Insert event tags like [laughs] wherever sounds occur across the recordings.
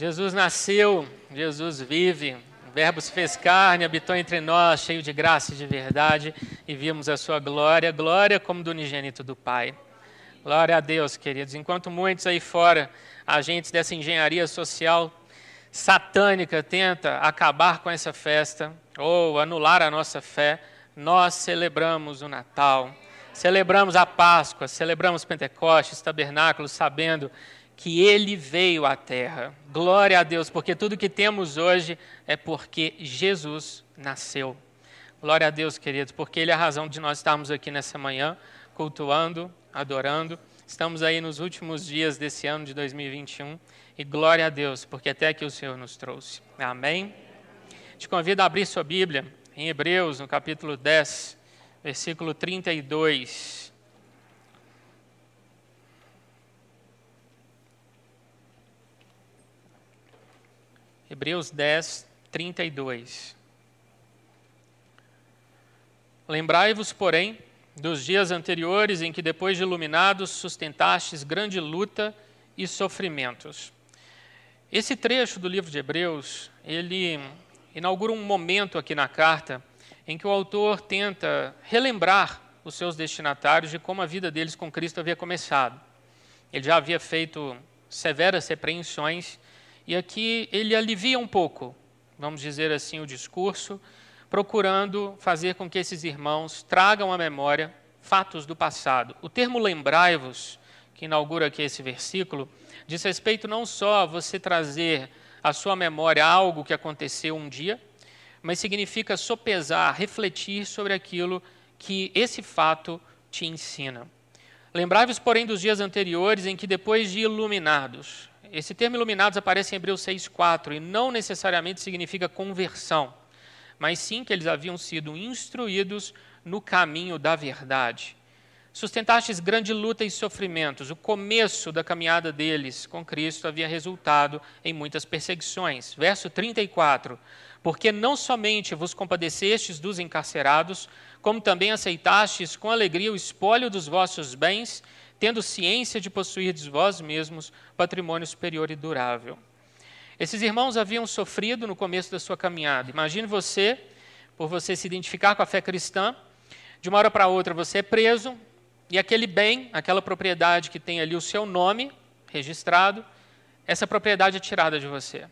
Jesus nasceu, Jesus vive, o Verbo se fez carne, habitou entre nós, cheio de graça e de verdade, e vimos a sua glória, glória como do unigênito do Pai. Glória a Deus, queridos. Enquanto muitos aí fora, agentes dessa engenharia social satânica, tenta acabar com essa festa ou anular a nossa fé, nós celebramos o Natal, celebramos a Páscoa, celebramos Pentecostes, tabernáculos, sabendo que ele veio à terra. Glória a Deus, porque tudo que temos hoje é porque Jesus nasceu. Glória a Deus, queridos, porque ele é a razão de nós estarmos aqui nessa manhã, cultuando, adorando. Estamos aí nos últimos dias desse ano de 2021 e glória a Deus, porque até aqui o Senhor nos trouxe. Amém? Te convido a abrir sua Bíblia em Hebreus, no capítulo 10, versículo 32. Hebreus 10, 32. Lembrai-vos, porém, dos dias anteriores em que, depois de iluminados, sustentastes grande luta e sofrimentos. Esse trecho do livro de Hebreus, ele inaugura um momento aqui na carta em que o autor tenta relembrar os seus destinatários de como a vida deles com Cristo havia começado. Ele já havia feito severas repreensões e aqui ele alivia um pouco, vamos dizer assim, o discurso, procurando fazer com que esses irmãos tragam à memória fatos do passado. O termo lembrai-vos, que inaugura aqui esse versículo, diz respeito não só a você trazer à sua memória algo que aconteceu um dia, mas significa sopesar, refletir sobre aquilo que esse fato te ensina. Lembrai-vos, porém, dos dias anteriores em que, depois de iluminados, esse termo iluminados aparece em Hebreus 6,4 e não necessariamente significa conversão, mas sim que eles haviam sido instruídos no caminho da verdade. Sustentastes grande luta e sofrimentos. O começo da caminhada deles com Cristo havia resultado em muitas perseguições. Verso 34. Porque não somente vos compadecestes dos encarcerados, como também aceitastes com alegria o espólio dos vossos bens, tendo ciência de possuirdes vós mesmos patrimônio superior e durável. Esses irmãos haviam sofrido no começo da sua caminhada. Imagine você, por você se identificar com a fé cristã, de uma hora para outra você é preso e aquele bem, aquela propriedade que tem ali o seu nome registrado, essa propriedade é tirada de você.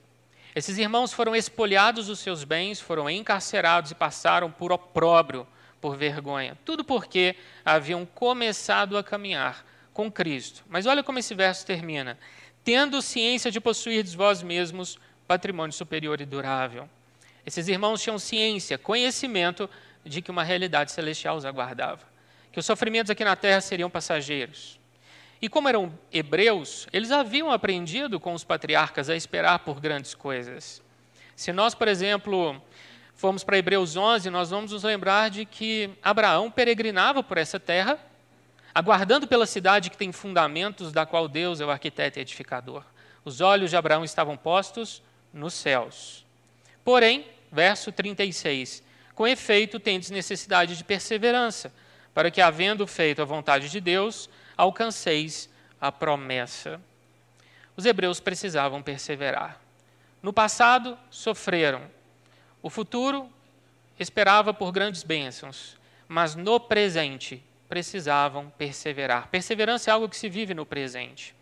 Esses irmãos foram espoliados dos seus bens, foram encarcerados e passaram por opróbrio, por vergonha. Tudo porque haviam começado a caminhar com Cristo. Mas olha como esse verso termina: tendo ciência de possuir de vós mesmos patrimônio superior e durável. Esses irmãos tinham ciência, conhecimento de que uma realidade celestial os aguardava, que os sofrimentos aqui na terra seriam passageiros. E como eram hebreus, eles haviam aprendido com os patriarcas a esperar por grandes coisas. Se nós, por exemplo, formos para Hebreus 11, nós vamos nos lembrar de que Abraão peregrinava por essa terra aguardando pela cidade que tem fundamentos, da qual Deus é o arquiteto e edificador. Os olhos de Abraão estavam postos nos céus. Porém, verso 36, com efeito, tendes necessidade de perseverança, para que, havendo feito a vontade de Deus, alcanceis a promessa. Os hebreus precisavam perseverar. No passado, sofreram. O futuro esperava por grandes bênçãos, mas no presente precisavam perseverar. Perseverança é algo que se vive no presente.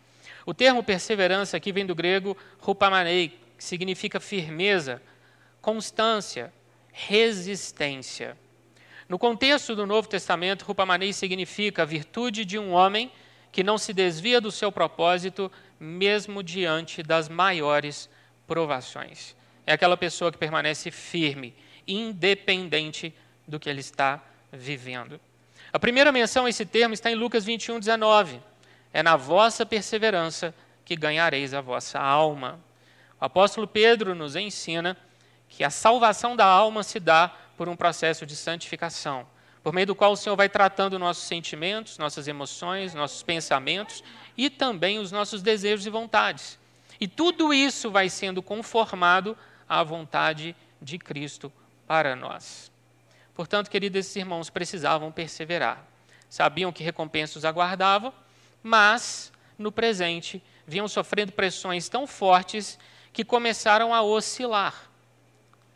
O termo perseverança aqui vem do grego rupamanei, que significa firmeza, constância, resistência. No contexto do Novo Testamento, rupamanei significa a virtude de um homem que não se desvia do seu propósito, mesmo diante das maiores provações. É aquela pessoa que permanece firme, independente do que ele está vivendo. A primeira menção a esse termo está em Lucas 21, 19. É na vossa perseverança que ganhareis a vossa alma. O apóstolo Pedro nos ensina que a salvação da alma se dá por um processo de santificação, por meio do qual o Senhor vai tratando nossos sentimentos, nossas emoções, nossos pensamentos e também os nossos desejos e vontades. E tudo isso vai sendo conformado à vontade de Cristo para nós. Portanto, queridos, esses irmãos precisavam perseverar. Sabiam que recompensa os aguardava, mas, no presente, vinham sofrendo pressões tão fortes que começaram a oscilar.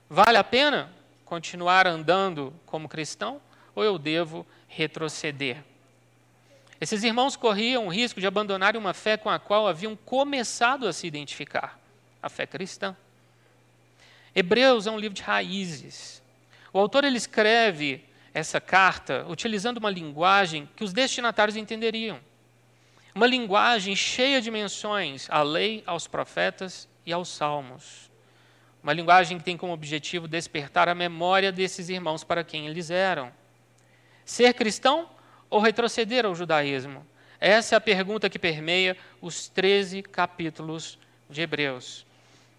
Vale a pena continuar andando como cristão ou eu devo retroceder? Esses irmãos corriam o risco de abandonarem uma fé com a qual haviam começado a se identificar, a fé cristã. Hebreus é um livro de raízes. O autor ele escreve essa carta utilizando uma linguagem que os destinatários entenderiam. Uma linguagem cheia de menções à lei, aos profetas e aos salmos. Uma linguagem que tem como objetivo despertar a memória desses irmãos para quem eles eram. Ser cristão ou retroceder ao judaísmo? Essa é a pergunta que permeia os 13 capítulos de Hebreus.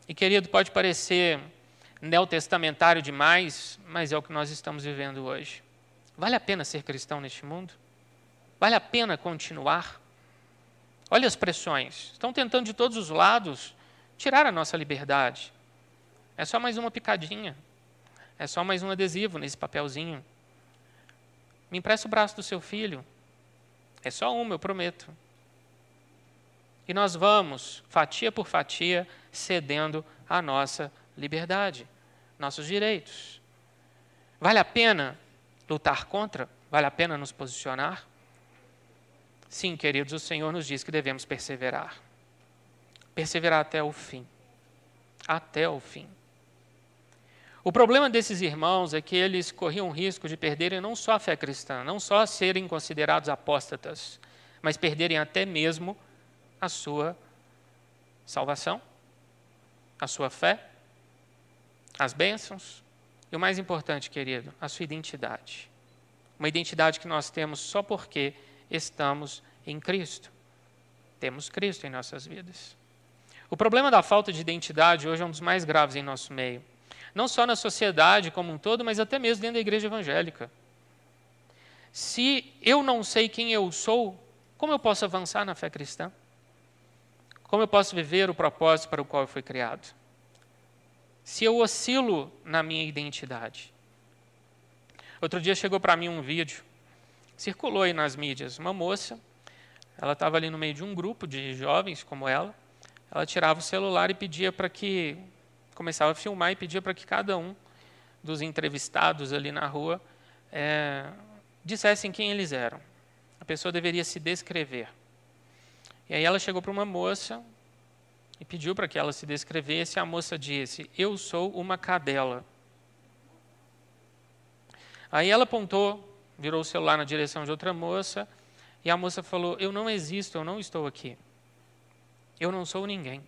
E querido, pode parecer neotestamentário demais, mas é o que nós estamos vivendo hoje. Vale a pena ser cristão neste mundo? Vale a pena continuar? Olha as pressões. Estão tentando de todos os lados tirar a nossa liberdade. É só mais uma picadinha. É só mais um adesivo nesse papelzinho. Me empresta o braço do seu filho. É só uma, eu prometo. E nós vamos, fatia por fatia, cedendo a nossa liberdade, nossos direitos. Vale a pena lutar contra? Vale a pena nos posicionar? Sim, queridos, o Senhor nos diz que devemos perseverar. Perseverar até o fim. Até o fim. O problema desses irmãos é que eles corriam o risco de perderem não só a fé cristã, não só serem considerados apóstatas, mas perderem até mesmo a sua salvação, a sua fé as bênçãos e o mais importante, querido, a sua identidade. Uma identidade que nós temos só porque estamos em Cristo. Temos Cristo em nossas vidas. O problema da falta de identidade hoje é um dos mais graves em nosso meio. Não só na sociedade como um todo, mas até mesmo dentro da igreja evangélica. Se eu não sei quem eu sou, como eu posso avançar na fé cristã? Como eu posso viver o propósito para o qual eu fui criado? Se eu oscilo na minha identidade. Outro dia chegou para mim um vídeo, circulou aí nas mídias, uma moça, ela estava ali no meio de um grupo de jovens como ela, ela tirava o celular e pedia para que, começava a filmar e pedia para que cada um dos entrevistados ali na rua é, dissessem quem eles eram. A pessoa deveria se descrever. E aí ela chegou para uma moça, e pediu para que ela se descrevesse. A moça disse: Eu sou uma cadela. Aí ela apontou, virou o celular na direção de outra moça, e a moça falou: Eu não existo, eu não estou aqui. Eu não sou ninguém.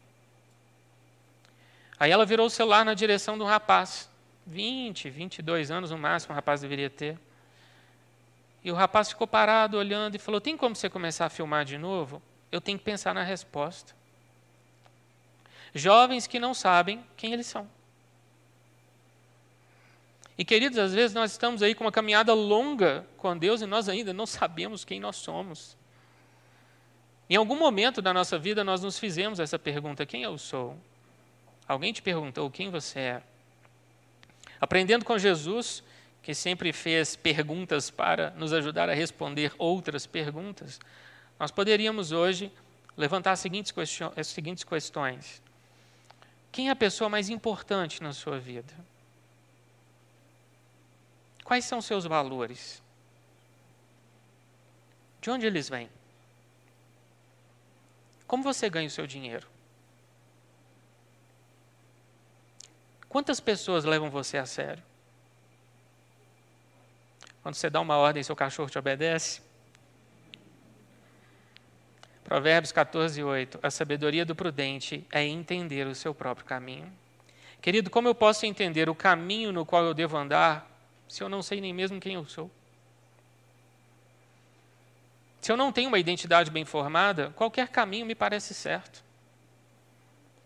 Aí ela virou o celular na direção do rapaz, 20, 22 anos no máximo o rapaz deveria ter. E o rapaz ficou parado olhando e falou: Tem como você começar a filmar de novo? Eu tenho que pensar na resposta. Jovens que não sabem quem eles são. E queridos, às vezes nós estamos aí com uma caminhada longa com Deus e nós ainda não sabemos quem nós somos. Em algum momento da nossa vida nós nos fizemos essa pergunta: quem eu sou? Alguém te perguntou quem você é? Aprendendo com Jesus, que sempre fez perguntas para nos ajudar a responder outras perguntas, nós poderíamos hoje levantar as seguintes, as seguintes questões. Quem é a pessoa mais importante na sua vida? Quais são seus valores? De onde eles vêm? Como você ganha o seu dinheiro? Quantas pessoas levam você a sério? Quando você dá uma ordem, seu cachorro te obedece? Provérbios 14, 8. A sabedoria do prudente é entender o seu próprio caminho. Querido, como eu posso entender o caminho no qual eu devo andar se eu não sei nem mesmo quem eu sou? Se eu não tenho uma identidade bem formada, qualquer caminho me parece certo.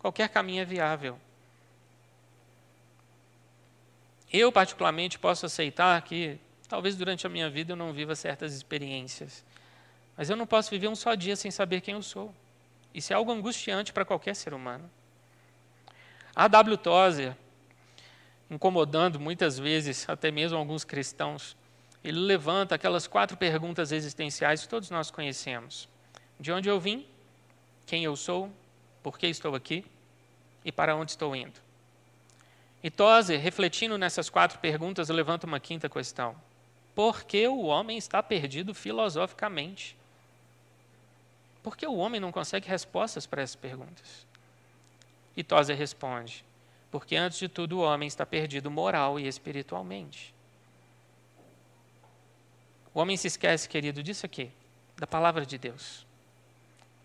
Qualquer caminho é viável. Eu, particularmente, posso aceitar que talvez durante a minha vida eu não viva certas experiências. Mas eu não posso viver um só dia sem saber quem eu sou. Isso é algo angustiante para qualquer ser humano. A W. Tozer, incomodando muitas vezes até mesmo alguns cristãos, ele levanta aquelas quatro perguntas existenciais que todos nós conhecemos: De onde eu vim? Quem eu sou? Por que estou aqui? e para onde estou indo? E Tozer, refletindo nessas quatro perguntas, levanta uma quinta questão. Por que o homem está perdido filosoficamente? Por que o homem não consegue respostas para essas perguntas? E Tozer responde: porque antes de tudo o homem está perdido moral e espiritualmente. O homem se esquece, querido, disso aqui, da palavra de Deus.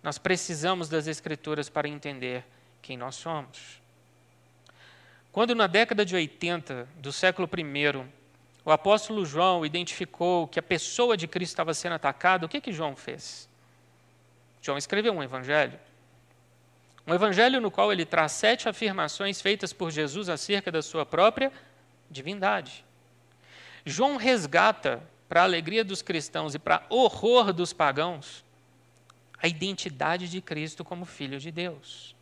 Nós precisamos das Escrituras para entender quem nós somos. Quando na década de 80 do século I, o apóstolo João identificou que a pessoa de Cristo estava sendo atacada, o que, que João fez? João escreveu um evangelho. Um evangelho no qual ele traz sete afirmações feitas por Jesus acerca da sua própria divindade. João resgata, para a alegria dos cristãos e para horror dos pagãos, a identidade de Cristo como Filho de Deus.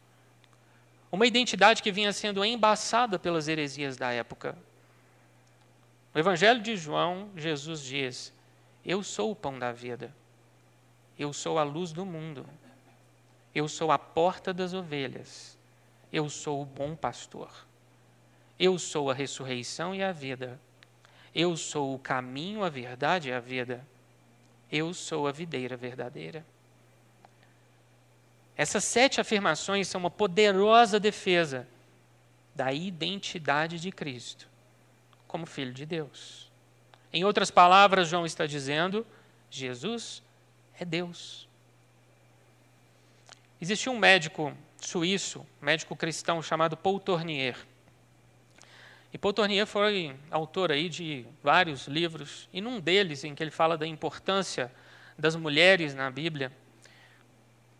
Uma identidade que vinha sendo embaçada pelas heresias da época. No Evangelho de João, Jesus diz: Eu sou o pão da vida, eu sou a luz do mundo, eu sou a porta das ovelhas, eu sou o bom pastor, eu sou a ressurreição e a vida, eu sou o caminho, a verdade e a vida, eu sou a videira verdadeira. Essas sete afirmações são uma poderosa defesa da identidade de Cristo como Filho de Deus. Em outras palavras, João está dizendo: Jesus é Deus. Existia um médico suíço, médico cristão, chamado Paul Tournier. E Paul Tournier foi autor aí de vários livros, e num deles, em que ele fala da importância das mulheres na Bíblia,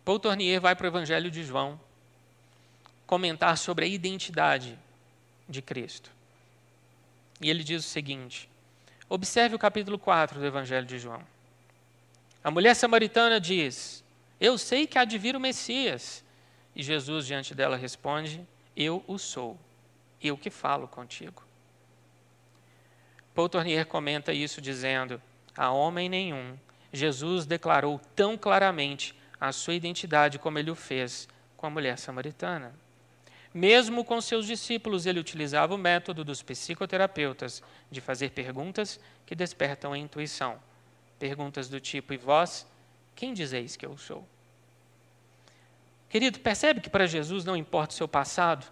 Paul Tournier vai para o Evangelho de João comentar sobre a identidade de Cristo. E ele diz o seguinte: observe o capítulo 4 do Evangelho de João. A mulher samaritana diz: Eu sei que há de vir o Messias. E Jesus, diante dela, responde: Eu o sou, eu que falo contigo. Paul Tournier comenta isso dizendo: A homem nenhum Jesus declarou tão claramente a sua identidade como ele o fez com a mulher samaritana. Mesmo com seus discípulos, ele utilizava o método dos psicoterapeutas de fazer perguntas que despertam a intuição. Perguntas do tipo: E vós, quem dizeis que eu sou? Querido, percebe que para Jesus não importa o seu passado?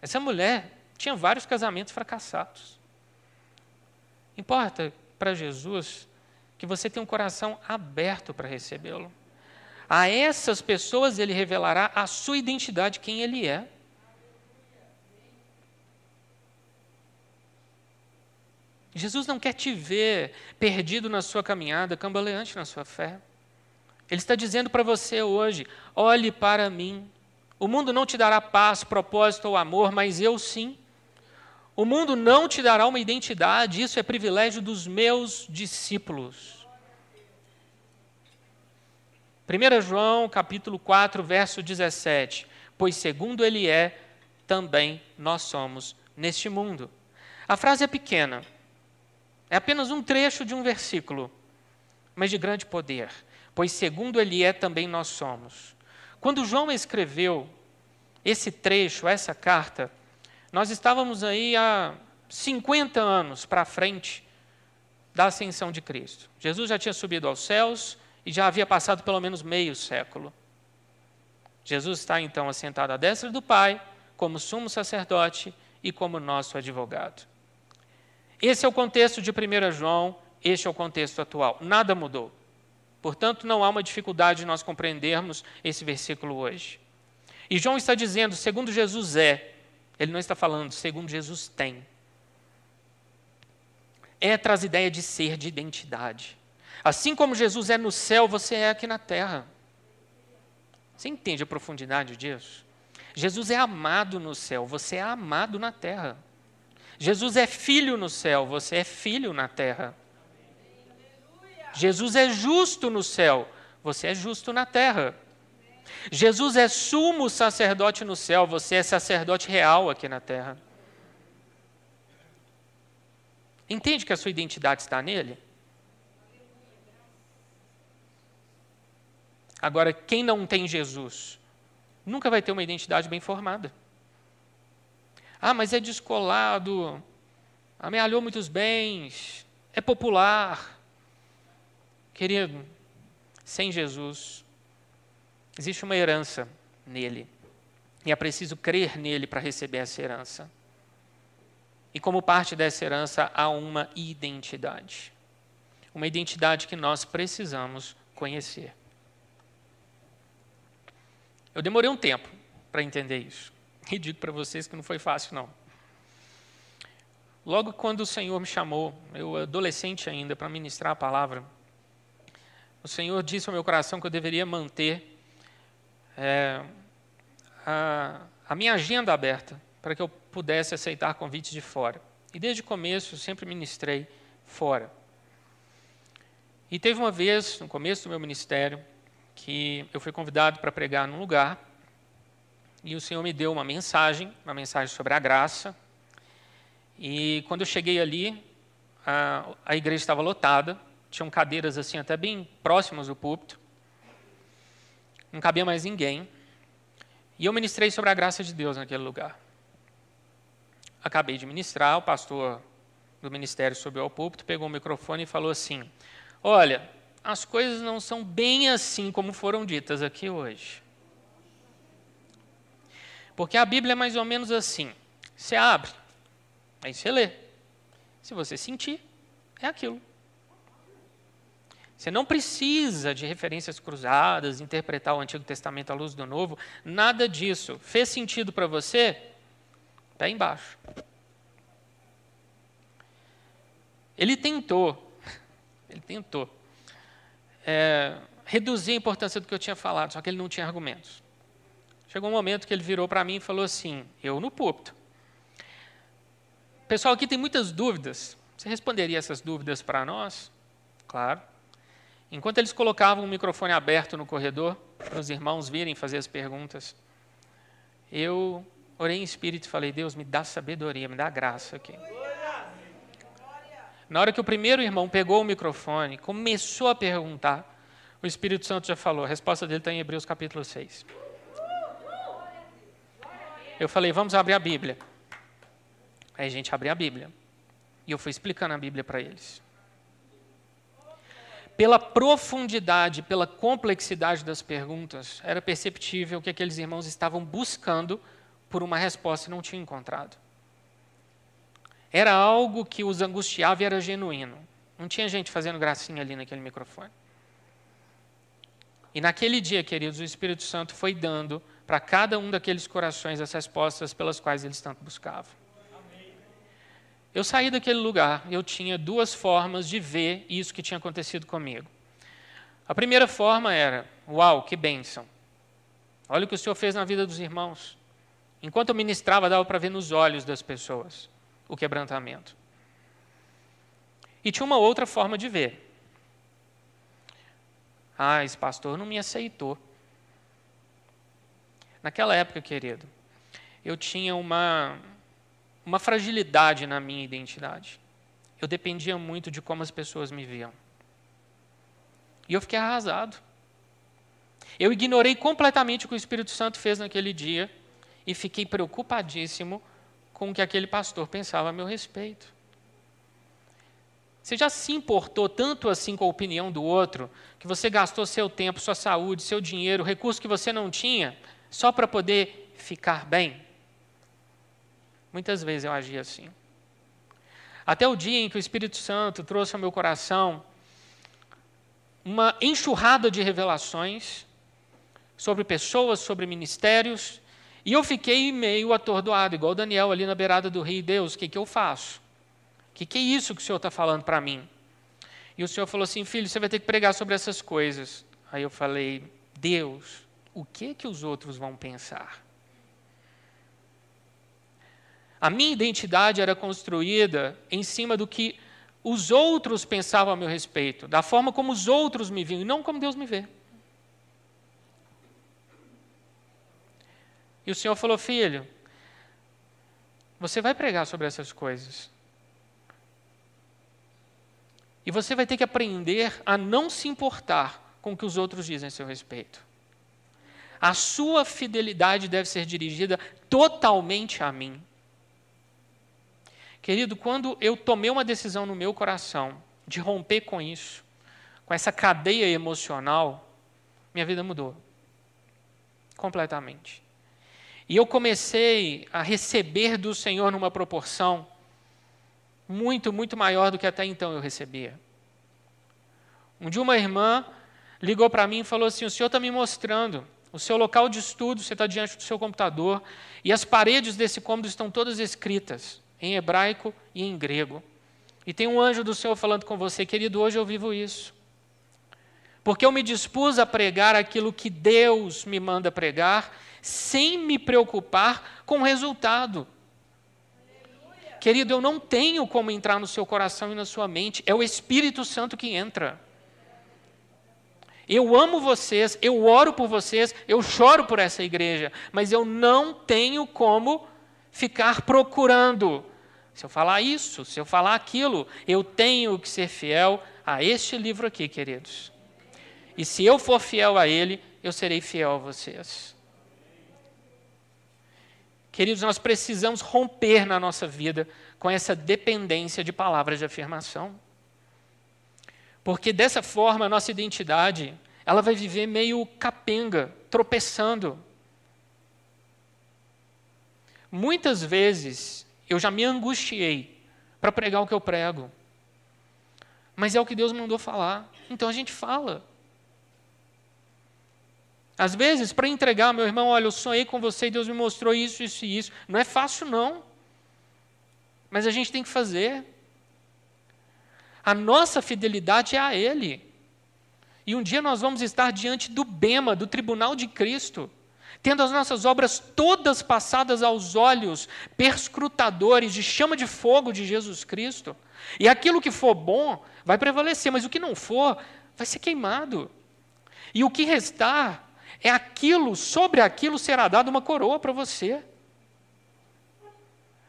Essa mulher tinha vários casamentos fracassados. Importa para Jesus que você tenha um coração aberto para recebê-lo. A essas pessoas ele revelará a sua identidade, quem ele é. Jesus não quer te ver perdido na sua caminhada, cambaleante na sua fé. Ele está dizendo para você hoje: olhe para mim. O mundo não te dará paz, propósito ou amor, mas eu sim. O mundo não te dará uma identidade, isso é privilégio dos meus discípulos. 1 João capítulo 4, verso 17. Pois segundo ele é, também nós somos neste mundo. A frase é pequena. É apenas um trecho de um versículo, mas de grande poder. Pois segundo ele é, também nós somos. Quando João escreveu esse trecho, essa carta, nós estávamos aí há 50 anos para frente da ascensão de Cristo. Jesus já tinha subido aos céus e já havia passado pelo menos meio século. Jesus está então assentado à destra do Pai, como sumo sacerdote e como nosso advogado. Esse é o contexto de 1 João, este é o contexto atual. Nada mudou. Portanto, não há uma dificuldade de nós compreendermos esse versículo hoje. E João está dizendo, segundo Jesus é, ele não está falando, segundo Jesus tem. É traz ideia de ser, de identidade. Assim como Jesus é no céu, você é aqui na terra. Você entende a profundidade disso? Jesus é amado no céu, você é amado na terra. Jesus é filho no céu, você é filho na terra. Jesus é justo no céu, você é justo na terra. Jesus é sumo sacerdote no céu, você é sacerdote real aqui na terra. Entende que a sua identidade está nele? Agora, quem não tem Jesus, nunca vai ter uma identidade bem formada. Ah, mas é descolado, amealhou muitos bens, é popular. Querido, sem Jesus, existe uma herança nele. E é preciso crer nele para receber essa herança. E como parte dessa herança há uma identidade. Uma identidade que nós precisamos conhecer. Eu demorei um tempo para entender isso. E digo para vocês que não foi fácil, não. Logo quando o Senhor me chamou, eu adolescente ainda, para ministrar a palavra, o Senhor disse ao meu coração que eu deveria manter é, a, a minha agenda aberta para que eu pudesse aceitar convites de fora. E desde o começo eu sempre ministrei fora. E teve uma vez, no começo do meu ministério, que eu fui convidado para pregar num lugar e o Senhor me deu uma mensagem, uma mensagem sobre a graça. E quando eu cheguei ali, a, a igreja estava lotada, tinham cadeiras assim até bem próximas do púlpito. Não cabia mais ninguém. E eu ministrei sobre a graça de Deus naquele lugar. Acabei de ministrar, o pastor do ministério subiu ao púlpito, pegou o microfone e falou assim: Olha, as coisas não são bem assim como foram ditas aqui hoje. Porque a Bíblia é mais ou menos assim: você abre, aí você lê. Se você sentir, é aquilo. Você não precisa de referências cruzadas, interpretar o Antigo Testamento à luz do Novo, nada disso. Fez sentido para você? Está embaixo. Ele tentou, [laughs] ele tentou é, reduzir a importância do que eu tinha falado, só que ele não tinha argumentos. Chegou um momento que ele virou para mim e falou assim: Eu no púlpito. Pessoal, aqui tem muitas dúvidas. Você responderia essas dúvidas para nós? Claro. Enquanto eles colocavam o microfone aberto no corredor, para os irmãos virem fazer as perguntas, eu orei em espírito e falei: Deus, me dá sabedoria, me dá graça aqui. Na hora que o primeiro irmão pegou o microfone, começou a perguntar, o Espírito Santo já falou, a resposta dele está em Hebreus capítulo 6. Eu falei, vamos abrir a Bíblia. Aí a gente abriu a Bíblia. E eu fui explicando a Bíblia para eles. Pela profundidade, pela complexidade das perguntas, era perceptível que aqueles irmãos estavam buscando por uma resposta e não tinham encontrado. Era algo que os angustiava e era genuíno. Não tinha gente fazendo gracinha ali naquele microfone. E naquele dia, queridos, o Espírito Santo foi dando para cada um daqueles corações as respostas pelas quais eles tanto buscavam. Eu saí daquele lugar, eu tinha duas formas de ver isso que tinha acontecido comigo. A primeira forma era: uau, que bênção. Olha o que o Senhor fez na vida dos irmãos. Enquanto eu ministrava, dava para ver nos olhos das pessoas o quebrantamento. E tinha uma outra forma de ver. Ah, esse pastor não me aceitou. Naquela época, querido, eu tinha uma, uma fragilidade na minha identidade. Eu dependia muito de como as pessoas me viam. E eu fiquei arrasado. Eu ignorei completamente o que o Espírito Santo fez naquele dia e fiquei preocupadíssimo com o que aquele pastor pensava a meu respeito. Você já se importou tanto assim com a opinião do outro, que você gastou seu tempo, sua saúde, seu dinheiro, recursos que você não tinha, só para poder ficar bem? Muitas vezes eu agi assim. Até o dia em que o Espírito Santo trouxe ao meu coração uma enxurrada de revelações sobre pessoas, sobre ministérios, e eu fiquei meio atordoado, igual Daniel ali na beirada do rio. Deus, o que, que eu faço? O que, que é isso que o Senhor está falando para mim? E o Senhor falou assim, filho, você vai ter que pregar sobre essas coisas. Aí eu falei, Deus, o que que os outros vão pensar? A minha identidade era construída em cima do que os outros pensavam a meu respeito, da forma como os outros me viam, e não como Deus me vê. E o Senhor falou: Filho, você vai pregar sobre essas coisas. E você vai ter que aprender a não se importar com o que os outros dizem a seu respeito. A sua fidelidade deve ser dirigida totalmente a mim. Querido, quando eu tomei uma decisão no meu coração de romper com isso, com essa cadeia emocional, minha vida mudou. Completamente. E eu comecei a receber do Senhor numa proporção muito, muito maior do que até então eu recebia. Um dia uma irmã ligou para mim e falou assim: O senhor está me mostrando o seu local de estudo, você está diante do seu computador, e as paredes desse cômodo estão todas escritas em hebraico e em grego. E tem um anjo do Senhor falando com você, querido, hoje eu vivo isso. Porque eu me dispus a pregar aquilo que Deus me manda pregar, sem me preocupar com o resultado. Querido, eu não tenho como entrar no seu coração e na sua mente, é o Espírito Santo que entra. Eu amo vocês, eu oro por vocês, eu choro por essa igreja, mas eu não tenho como ficar procurando. Se eu falar isso, se eu falar aquilo, eu tenho que ser fiel a este livro aqui, queridos. E se eu for fiel a ele, eu serei fiel a vocês. Queridos, nós precisamos romper na nossa vida com essa dependência de palavras de afirmação. Porque dessa forma a nossa identidade, ela vai viver meio capenga, tropeçando. Muitas vezes eu já me angustiei para pregar o que eu prego. Mas é o que Deus mandou falar. Então a gente fala. Às vezes, para entregar, meu irmão, olha, eu sonhei com você e Deus me mostrou isso, isso e isso. Não é fácil, não. Mas a gente tem que fazer. A nossa fidelidade é a Ele. E um dia nós vamos estar diante do Bema, do tribunal de Cristo, tendo as nossas obras todas passadas aos olhos perscrutadores de chama de fogo de Jesus Cristo. E aquilo que for bom vai prevalecer, mas o que não for vai ser queimado. E o que restar é aquilo, sobre aquilo será dada uma coroa para você.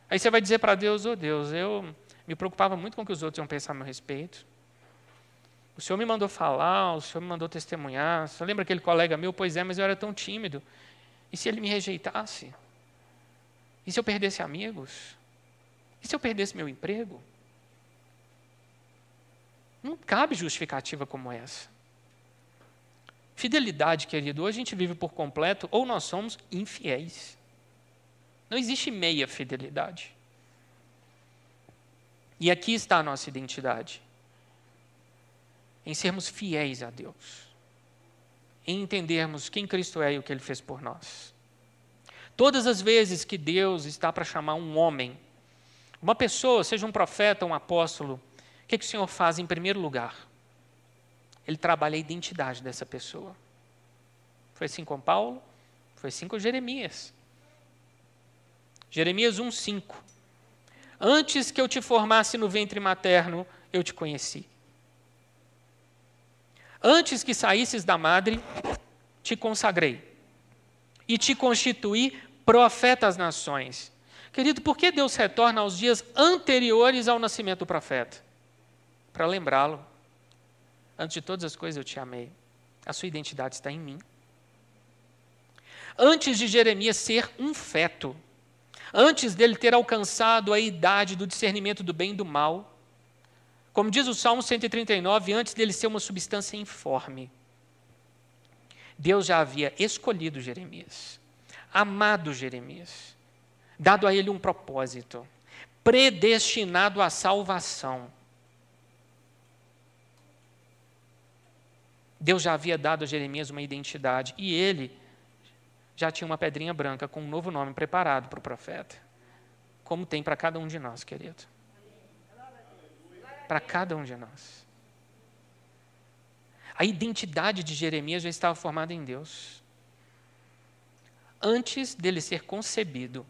Aí você vai dizer para Deus: Oh Deus, eu me preocupava muito com o que os outros iam pensar a meu respeito. O Senhor me mandou falar, o Senhor me mandou testemunhar. Você lembra aquele colega meu? Pois é, mas eu era tão tímido. E se ele me rejeitasse? E se eu perdesse amigos? E se eu perdesse meu emprego? Não cabe justificativa como essa. Fidelidade, querido, hoje a gente vive por completo ou nós somos infiéis. Não existe meia fidelidade. E aqui está a nossa identidade. Em sermos fiéis a Deus. Em entendermos quem Cristo é e o que Ele fez por nós. Todas as vezes que Deus está para chamar um homem, uma pessoa, seja um profeta, um apóstolo, o que, que o Senhor faz em primeiro lugar? Ele trabalha a identidade dessa pessoa. Foi assim com Paulo, foi assim com Jeremias. Jeremias 1,5. Antes que eu te formasse no ventre materno, eu te conheci. Antes que saísses da madre, te consagrei. E te constituí profeta às nações. Querido, por que Deus retorna aos dias anteriores ao nascimento do profeta? Para lembrá-lo Antes de todas as coisas eu te amei. A sua identidade está em mim. Antes de Jeremias ser um feto, antes dele ter alcançado a idade do discernimento do bem e do mal, como diz o Salmo 139, antes dele ser uma substância informe, Deus já havia escolhido Jeremias, amado Jeremias, dado a ele um propósito, predestinado à salvação. Deus já havia dado a Jeremias uma identidade e ele já tinha uma pedrinha branca com um novo nome preparado para o profeta. Como tem para cada um de nós, querido. Para cada um de nós. A identidade de Jeremias já estava formada em Deus. Antes dele ser concebido.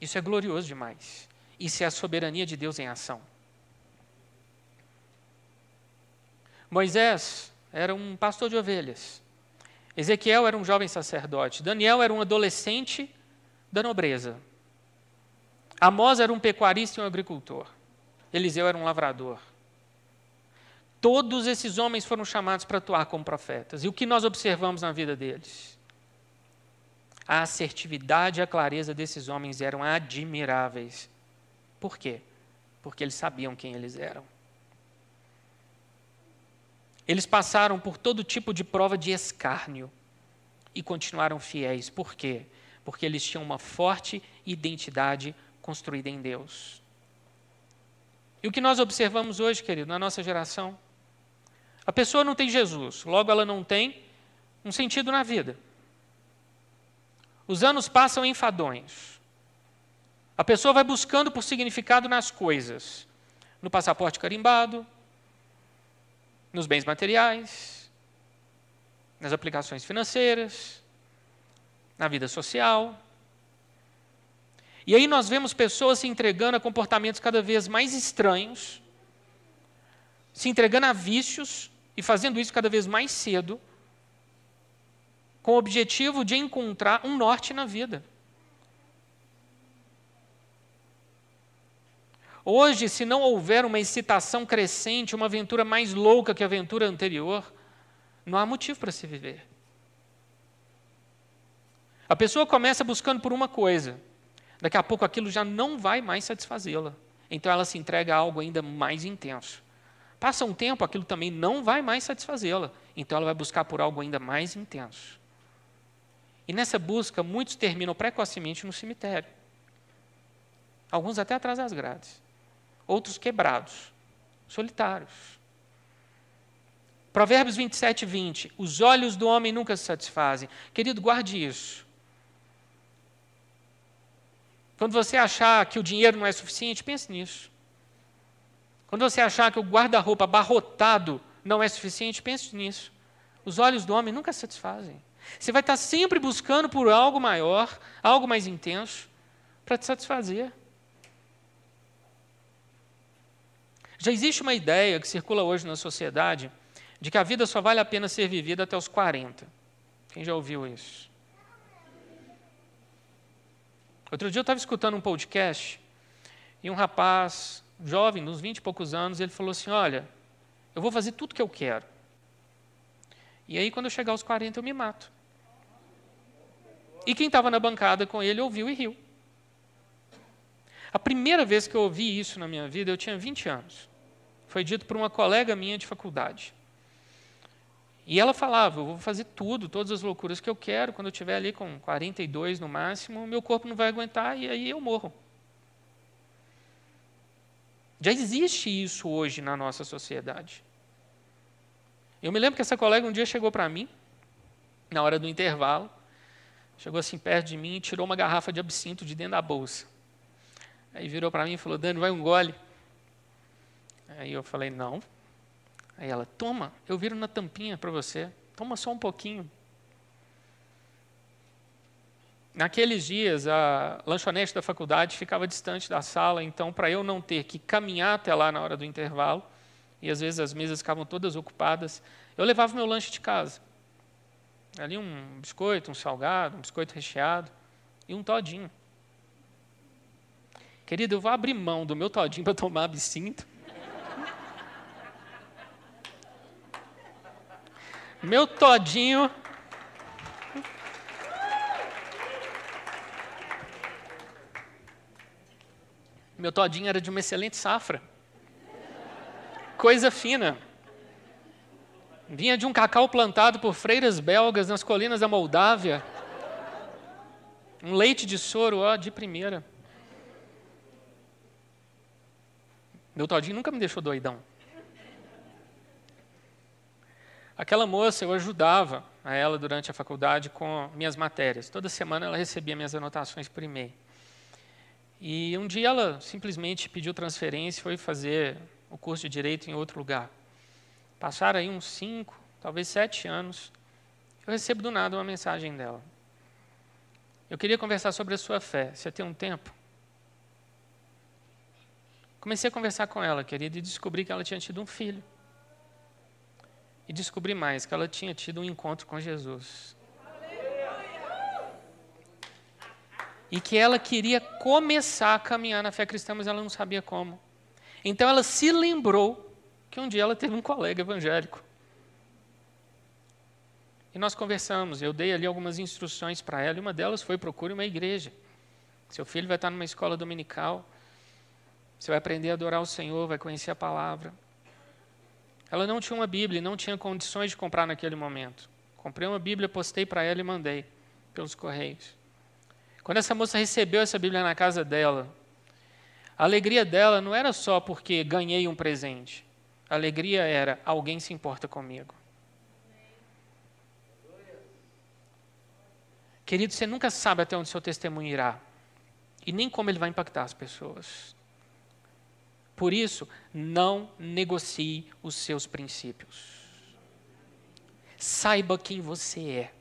Isso é glorioso demais. Isso é a soberania de Deus em ação. Moisés era um pastor de ovelhas. Ezequiel era um jovem sacerdote. Daniel era um adolescente da nobreza. Amós era um pecuarista e um agricultor. Eliseu era um lavrador. Todos esses homens foram chamados para atuar como profetas. E o que nós observamos na vida deles? A assertividade e a clareza desses homens eram admiráveis. Por quê? Porque eles sabiam quem eles eram. Eles passaram por todo tipo de prova de escárnio e continuaram fiéis. Por quê? Porque eles tinham uma forte identidade construída em Deus. E o que nós observamos hoje, querido, na nossa geração? A pessoa não tem Jesus, logo ela não tem um sentido na vida. Os anos passam enfadonhos. A pessoa vai buscando por significado nas coisas, no passaporte carimbado, nos bens materiais, nas aplicações financeiras, na vida social. E aí nós vemos pessoas se entregando a comportamentos cada vez mais estranhos, se entregando a vícios e fazendo isso cada vez mais cedo, com o objetivo de encontrar um norte na vida. Hoje, se não houver uma excitação crescente, uma aventura mais louca que a aventura anterior, não há motivo para se viver. A pessoa começa buscando por uma coisa, daqui a pouco aquilo já não vai mais satisfazê-la. Então ela se entrega a algo ainda mais intenso. Passa um tempo, aquilo também não vai mais satisfazê-la. Então ela vai buscar por algo ainda mais intenso. E nessa busca, muitos terminam precocemente no cemitério. Alguns até atrás das grades outros quebrados, solitários. Provérbios 27, 20. Os olhos do homem nunca se satisfazem. Querido, guarde isso. Quando você achar que o dinheiro não é suficiente, pense nisso. Quando você achar que o guarda-roupa abarrotado não é suficiente, pense nisso. Os olhos do homem nunca se satisfazem. Você vai estar sempre buscando por algo maior, algo mais intenso, para te satisfazer. Já existe uma ideia que circula hoje na sociedade de que a vida só vale a pena ser vivida até os 40. Quem já ouviu isso? Outro dia eu estava escutando um podcast e um rapaz jovem, nos 20 e poucos anos, ele falou assim: Olha, eu vou fazer tudo que eu quero. E aí, quando eu chegar aos 40, eu me mato. E quem estava na bancada com ele ouviu e riu. A primeira vez que eu ouvi isso na minha vida, eu tinha 20 anos foi dito por uma colega minha de faculdade. E ela falava: Eu vou fazer tudo, todas as loucuras que eu quero. Quando eu estiver ali com 42 no máximo, meu corpo não vai aguentar e aí eu morro. Já existe isso hoje na nossa sociedade. Eu me lembro que essa colega um dia chegou para mim, na hora do intervalo, chegou assim perto de mim e tirou uma garrafa de absinto de dentro da bolsa. Aí virou para mim e falou: Dani, vai um gole. Aí eu falei, não. Aí ela, toma, eu viro na tampinha para você, toma só um pouquinho. Naqueles dias, a lanchonete da faculdade ficava distante da sala, então, para eu não ter que caminhar até lá na hora do intervalo, e às vezes as mesas ficavam todas ocupadas, eu levava meu lanche de casa. Ali um biscoito, um salgado, um biscoito recheado e um todinho. Querido, eu vou abrir mão do meu todinho para tomar absinto Meu todinho. Meu todinho era de uma excelente safra. Coisa fina. Vinha de um cacau plantado por freiras belgas nas colinas da Moldávia. Um leite de soro, ó, de primeira. Meu todinho nunca me deixou doidão. Aquela moça, eu ajudava a ela durante a faculdade com minhas matérias. Toda semana ela recebia minhas anotações por e-mail. E um dia ela simplesmente pediu transferência e foi fazer o curso de Direito em outro lugar. Passaram aí uns cinco, talvez sete anos. Eu recebo do nada uma mensagem dela. Eu queria conversar sobre a sua fé. Você tem um tempo? Comecei a conversar com ela, querida, e descobri que ela tinha tido um filho e descobri mais que ela tinha tido um encontro com Jesus. E que ela queria começar a caminhar na fé cristã, mas ela não sabia como. Então ela se lembrou Porque um dia ela teve um colega evangélico. E nós conversamos, eu dei ali algumas instruções para ela, e uma delas foi procure uma igreja. Seu filho vai estar numa escola dominical, você vai aprender a adorar o Senhor, vai conhecer a palavra. Ela não tinha uma Bíblia, não tinha condições de comprar naquele momento. Comprei uma Bíblia, postei para ela e mandei pelos correios. Quando essa moça recebeu essa Bíblia na casa dela, a alegria dela não era só porque ganhei um presente. A alegria era alguém se importa comigo. Querido, você nunca sabe até onde seu testemunho irá e nem como ele vai impactar as pessoas. Por isso, não negocie os seus princípios. Saiba quem você é.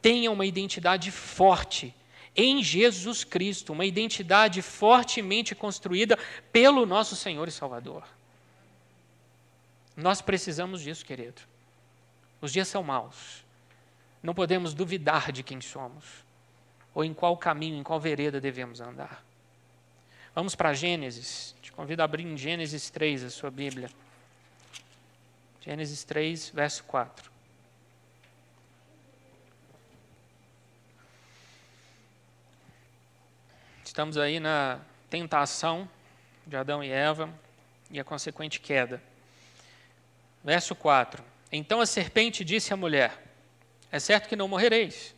Tenha uma identidade forte em Jesus Cristo, uma identidade fortemente construída pelo nosso Senhor e Salvador. Nós precisamos disso, querido. Os dias são maus. Não podemos duvidar de quem somos, ou em qual caminho, em qual vereda devemos andar. Vamos para Gênesis. Te convido a abrir em Gênesis 3 a sua Bíblia. Gênesis 3, verso 4. Estamos aí na tentação de Adão e Eva e a consequente queda. Verso 4. Então a serpente disse à mulher: É certo que não morrereis.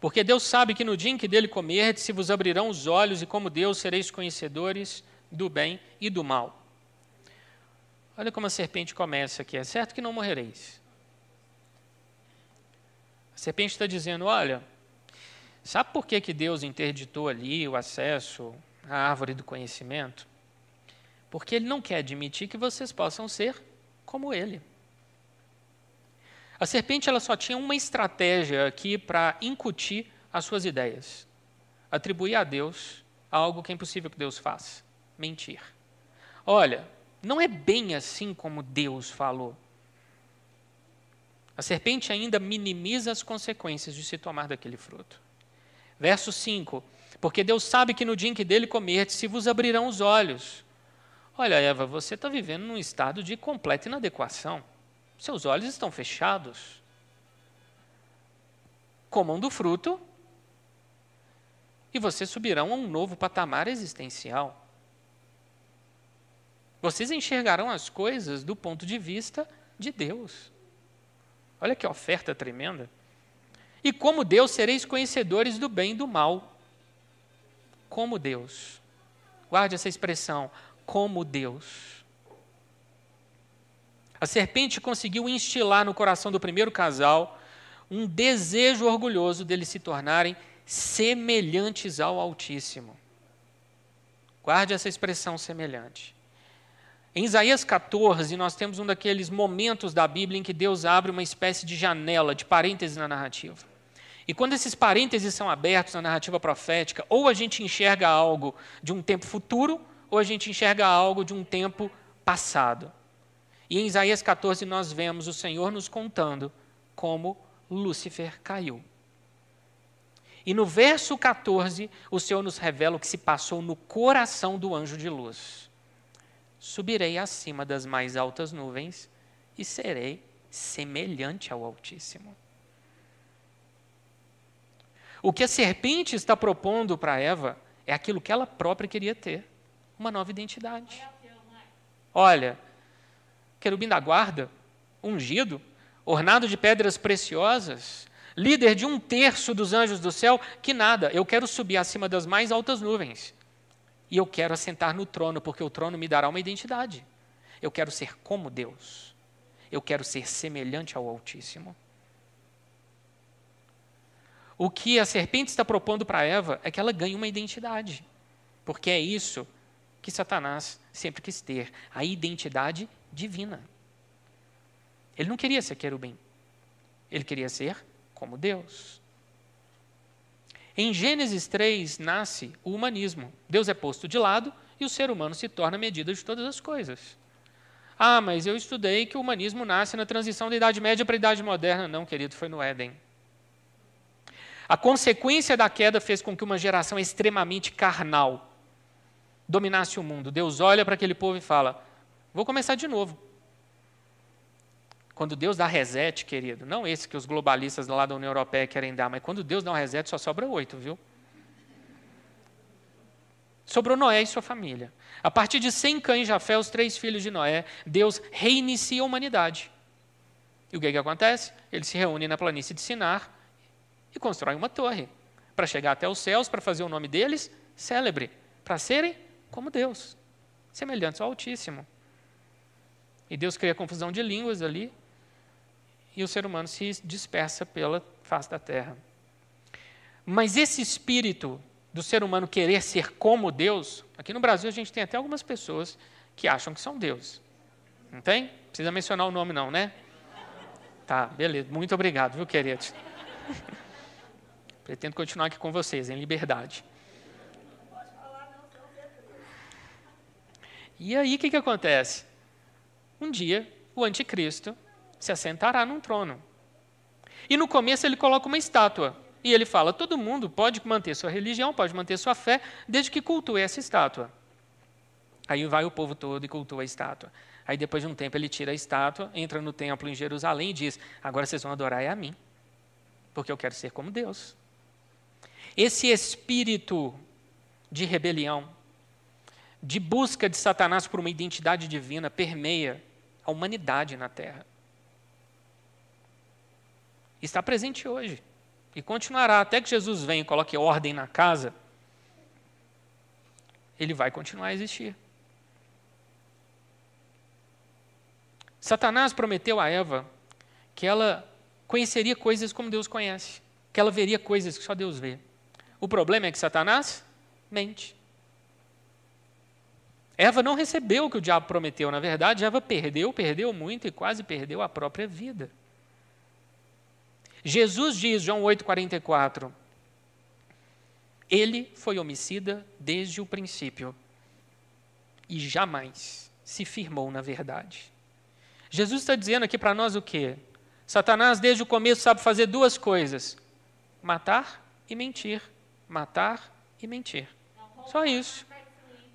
Porque Deus sabe que no dia em que dele comerdes, se vos abrirão os olhos, e como Deus sereis conhecedores do bem e do mal. Olha como a serpente começa aqui: é certo que não morrereis. A serpente está dizendo: olha, sabe por que, que Deus interditou ali o acesso à árvore do conhecimento? Porque Ele não quer admitir que vocês possam ser como Ele. A serpente ela só tinha uma estratégia aqui para incutir as suas ideias. Atribuir a Deus algo que é impossível que Deus faça: mentir. Olha, não é bem assim como Deus falou. A serpente ainda minimiza as consequências de se tomar daquele fruto. Verso 5: Porque Deus sabe que no dia em que dele comerdes, se vos abrirão os olhos. Olha, Eva, você está vivendo num estado de completa inadequação. Seus olhos estão fechados. Comam do fruto e vocês subirão a um novo patamar existencial. Vocês enxergarão as coisas do ponto de vista de Deus. Olha que oferta tremenda. E como Deus sereis conhecedores do bem e do mal. Como Deus. Guarde essa expressão, como Deus. A serpente conseguiu instilar no coração do primeiro casal um desejo orgulhoso deles se tornarem semelhantes ao Altíssimo. Guarde essa expressão semelhante. Em Isaías 14, nós temos um daqueles momentos da Bíblia em que Deus abre uma espécie de janela, de parênteses na narrativa. E quando esses parênteses são abertos na narrativa profética, ou a gente enxerga algo de um tempo futuro, ou a gente enxerga algo de um tempo passado. E em Isaías 14 nós vemos o Senhor nos contando como Lúcifer caiu. E no verso 14, o Senhor nos revela o que se passou no coração do anjo de luz. Subirei acima das mais altas nuvens e serei semelhante ao Altíssimo. O que a serpente está propondo para Eva é aquilo que ela própria queria ter: uma nova identidade. Olha, querubim da guarda, ungido, ornado de pedras preciosas, líder de um terço dos anjos do céu, que nada, eu quero subir acima das mais altas nuvens. E eu quero assentar no trono, porque o trono me dará uma identidade. Eu quero ser como Deus. Eu quero ser semelhante ao Altíssimo. O que a serpente está propondo para Eva é que ela ganhe uma identidade. Porque é isso que Satanás sempre quis ter: a identidade divina. Ele não queria ser querubim. Ele queria ser como Deus. Em Gênesis 3 nasce o humanismo. Deus é posto de lado e o ser humano se torna a medida de todas as coisas. Ah, mas eu estudei que o humanismo nasce na transição da Idade Média para a Idade Moderna. Não, querido, foi no Éden. A consequência da queda fez com que uma geração extremamente carnal dominasse o mundo. Deus olha para aquele povo e fala: Vou começar de novo. Quando Deus dá reset, querido, não esse que os globalistas lá da União Europeia querem dar, mas quando Deus dá um reset só sobra oito, viu? Sobrou Noé e sua família. A partir de Sem, Cã e Jafé, os três filhos de Noé, Deus reinicia a humanidade. E o que, que acontece? Eles se reúnem na planície de Sinar e constroem uma torre para chegar até os céus, para fazer o nome deles célebre, para serem como Deus, semelhantes ao Altíssimo. E Deus cria confusão de línguas ali, e o ser humano se dispersa pela face da terra. Mas esse espírito do ser humano querer ser como Deus, aqui no Brasil a gente tem até algumas pessoas que acham que são Deus. Não tem? Precisa mencionar o nome, não, né? Tá, beleza. Muito obrigado, viu, querido? Pretendo continuar aqui com vocês, em liberdade. E aí o que, que acontece? Um dia, o anticristo se assentará num trono. E no começo ele coloca uma estátua. E ele fala: todo mundo pode manter sua religião, pode manter sua fé, desde que cultue essa estátua. Aí vai o povo todo e cultua a estátua. Aí depois de um tempo ele tira a estátua, entra no templo em Jerusalém e diz: agora vocês vão adorar é a mim, porque eu quero ser como Deus. Esse espírito de rebelião, de busca de Satanás por uma identidade divina, permeia a humanidade na Terra. Está presente hoje e continuará até que Jesus venha e coloque ordem na casa. Ele vai continuar a existir. Satanás prometeu a Eva que ela conheceria coisas como Deus conhece, que ela veria coisas que só Deus vê. O problema é que Satanás mente. Eva não recebeu o que o diabo prometeu. Na verdade, Eva perdeu, perdeu muito e quase perdeu a própria vida. Jesus diz, João 8,44, ele foi homicida desde o princípio e jamais se firmou na verdade. Jesus está dizendo aqui para nós o quê? Satanás, desde o começo, sabe fazer duas coisas: matar e mentir. Matar e mentir. Só isso.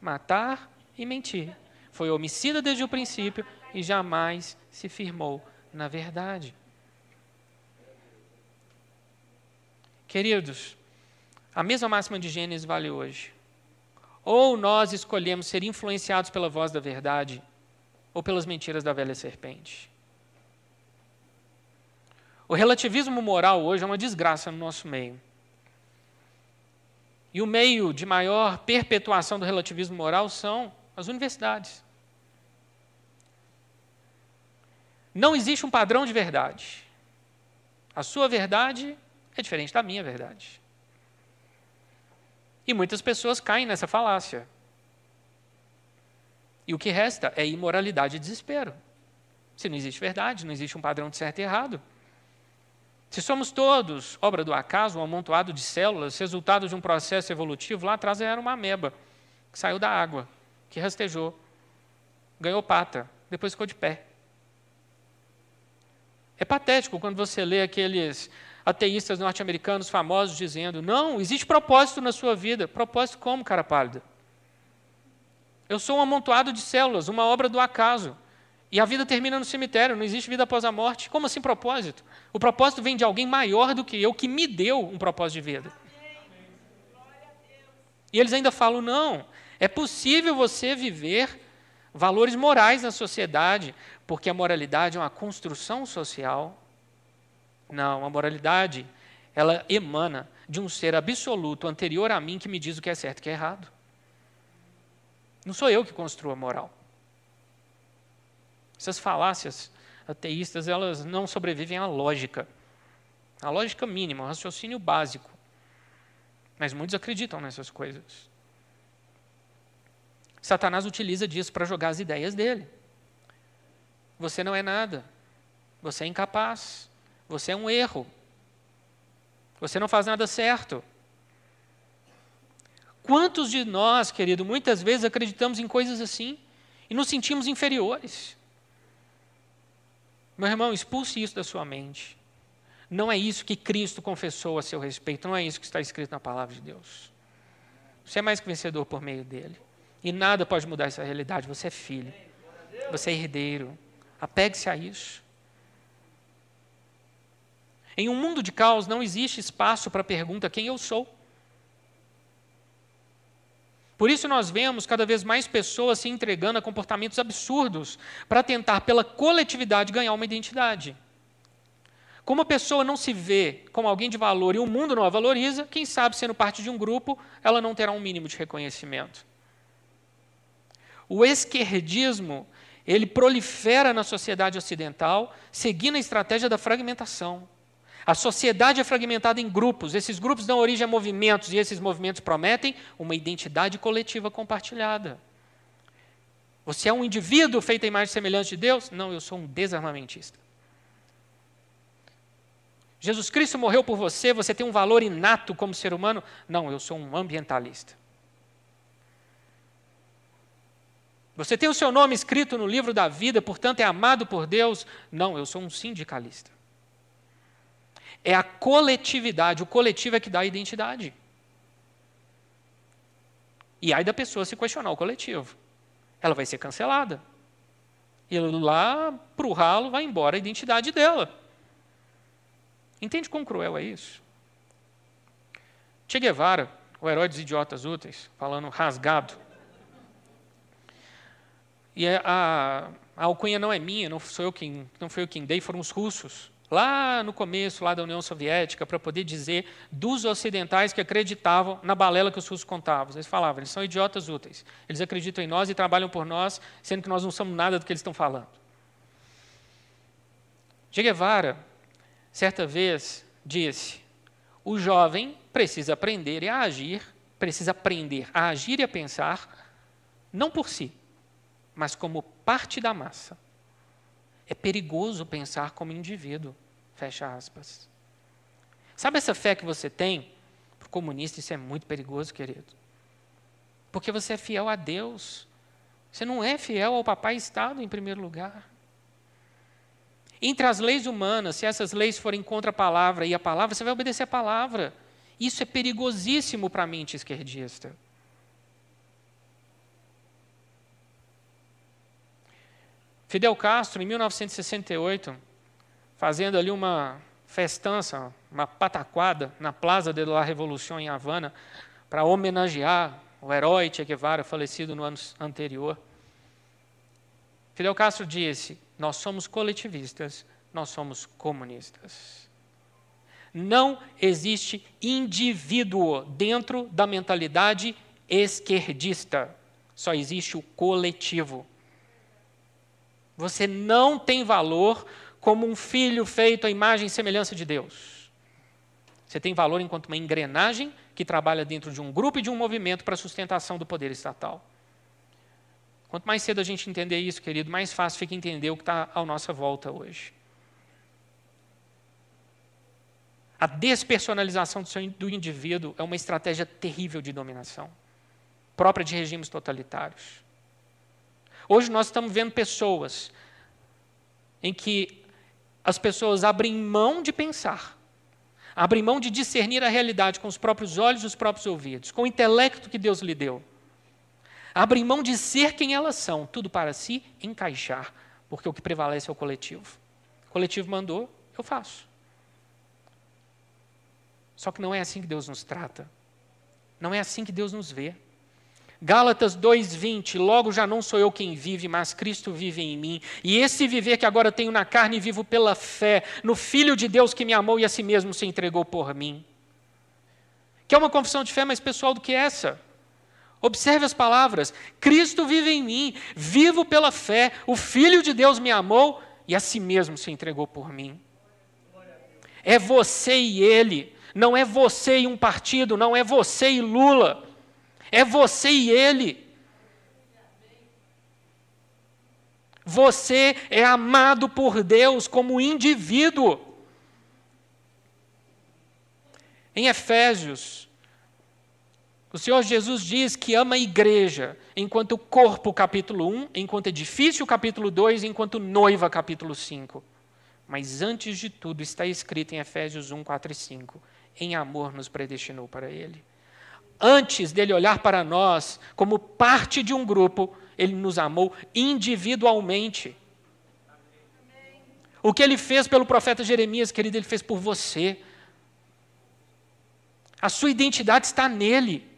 Matar e mentir. Foi homicida desde o princípio e jamais se firmou na verdade. Queridos, a mesma máxima de Gênesis vale hoje. Ou nós escolhemos ser influenciados pela voz da verdade, ou pelas mentiras da velha serpente. O relativismo moral hoje é uma desgraça no nosso meio. E o meio de maior perpetuação do relativismo moral são as universidades. Não existe um padrão de verdade. A sua verdade é diferente da minha verdade. E muitas pessoas caem nessa falácia. E o que resta é imoralidade e desespero. Se não existe verdade, não existe um padrão de certo e errado. Se somos todos obra do acaso, um amontoado de células, resultado de um processo evolutivo, lá atrás era uma ameba que saiu da água, que rastejou, ganhou pata, depois ficou de pé. É patético quando você lê aqueles ateístas norte-americanos famosos dizendo: não, existe propósito na sua vida. Propósito como, cara pálida? Eu sou um amontoado de células, uma obra do acaso. E a vida termina no cemitério, não existe vida após a morte. Como assim propósito? O propósito vem de alguém maior do que eu, que me deu um propósito de vida. E eles ainda falam: não, é possível você viver valores morais na sociedade, porque a moralidade é uma construção social. Não, a moralidade, ela emana de um ser absoluto anterior a mim que me diz o que é certo e o que é errado. Não sou eu que construo a moral. Essas falácias ateístas, elas não sobrevivem à lógica. A lógica mínima, o raciocínio básico. Mas muitos acreditam nessas coisas. Satanás utiliza disso para jogar as ideias dele. Você não é nada. Você é incapaz. Você é um erro. Você não faz nada certo. Quantos de nós, querido, muitas vezes acreditamos em coisas assim e nos sentimos inferiores? Meu irmão, expulse isso da sua mente. Não é isso que Cristo confessou a seu respeito, não é isso que está escrito na palavra de Deus. Você é mais que vencedor por meio dele. E nada pode mudar essa realidade, você é filho. você é herdeiro. Apegue-se a isso. Em um mundo de caos não existe espaço para a pergunta quem eu sou. Por isso nós vemos cada vez mais pessoas se entregando a comportamentos absurdos para tentar pela coletividade ganhar uma identidade. Como a pessoa não se vê como alguém de valor e o mundo não a valoriza, quem sabe sendo parte de um grupo, ela não terá um mínimo de reconhecimento. O esquerdismo, ele prolifera na sociedade ocidental, seguindo a estratégia da fragmentação. A sociedade é fragmentada em grupos, esses grupos dão origem a movimentos, e esses movimentos prometem uma identidade coletiva compartilhada. Você é um indivíduo feito à imagem e semelhança de Deus? Não, eu sou um desarmamentista. Jesus Cristo morreu por você, você tem um valor inato como ser humano? Não, eu sou um ambientalista. Você tem o seu nome escrito no livro da vida, portanto é amado por Deus? Não, eu sou um sindicalista. É a coletividade, o coletivo é que dá a identidade. E aí da pessoa se questionar o coletivo. Ela vai ser cancelada. E lá para o ralo vai embora a identidade dela. Entende quão cruel é isso? Che Guevara, o herói dos idiotas úteis, falando rasgado. E a, a alcunha não é minha, não sou eu quem, não foi eu quem dei, foram os russos. Lá no começo lá da União Soviética, para poder dizer dos ocidentais que acreditavam na balela que os russos contavam. Eles falavam, eles são idiotas úteis. Eles acreditam em nós e trabalham por nós, sendo que nós não somos nada do que eles estão falando. Che Guevara certa vez disse: o jovem precisa aprender a agir, precisa aprender a agir e a pensar, não por si, mas como parte da massa. É perigoso pensar como indivíduo. Fecha aspas. Sabe essa fé que você tem? Para o comunista, isso é muito perigoso, querido. Porque você é fiel a Deus. Você não é fiel ao papai Estado, em primeiro lugar. Entre as leis humanas, se essas leis forem contra a palavra e a palavra, você vai obedecer a palavra. Isso é perigosíssimo para a mente esquerdista. Fidel Castro, em 1968, fazendo ali uma festança, uma pataquada na Plaza de la Revolución em Havana, para homenagear o herói Che Guevara, falecido no ano anterior. Fidel Castro disse: nós somos coletivistas, nós somos comunistas. Não existe indivíduo dentro da mentalidade esquerdista. Só existe o coletivo. Você não tem valor como um filho feito à imagem e semelhança de Deus. Você tem valor enquanto uma engrenagem que trabalha dentro de um grupo e de um movimento para a sustentação do poder estatal. Quanto mais cedo a gente entender isso, querido, mais fácil fica entender o que está à nossa volta hoje. A despersonalização do indivíduo é uma estratégia terrível de dominação, própria de regimes totalitários. Hoje nós estamos vendo pessoas em que as pessoas abrem mão de pensar, abrem mão de discernir a realidade com os próprios olhos e os próprios ouvidos, com o intelecto que Deus lhe deu abrem mão de ser quem elas são, tudo para se encaixar, porque o que prevalece é o coletivo. O coletivo mandou, eu faço. Só que não é assim que Deus nos trata. Não é assim que Deus nos vê. Gálatas 2:20, logo já não sou eu quem vive, mas Cristo vive em mim. E esse viver que agora tenho na carne vivo pela fé no filho de Deus que me amou e a si mesmo se entregou por mim. Que é uma confissão de fé mais pessoal do que essa. Observe as palavras: Cristo vive em mim, vivo pela fé, o Filho de Deus me amou e a si mesmo se entregou por mim. É você e ele, não é você e um partido, não é você e Lula, é você e ele. Você é amado por Deus como indivíduo. Em Efésios, o Senhor Jesus diz que ama a igreja, enquanto corpo, capítulo 1, enquanto edifício, capítulo 2, enquanto noiva, capítulo 5. Mas antes de tudo está escrito em Efésios 1, 4 e 5: em amor nos predestinou para Ele. Antes dele olhar para nós como parte de um grupo, ele nos amou individualmente. O que ele fez pelo profeta Jeremias, querido, ele fez por você. A sua identidade está nele.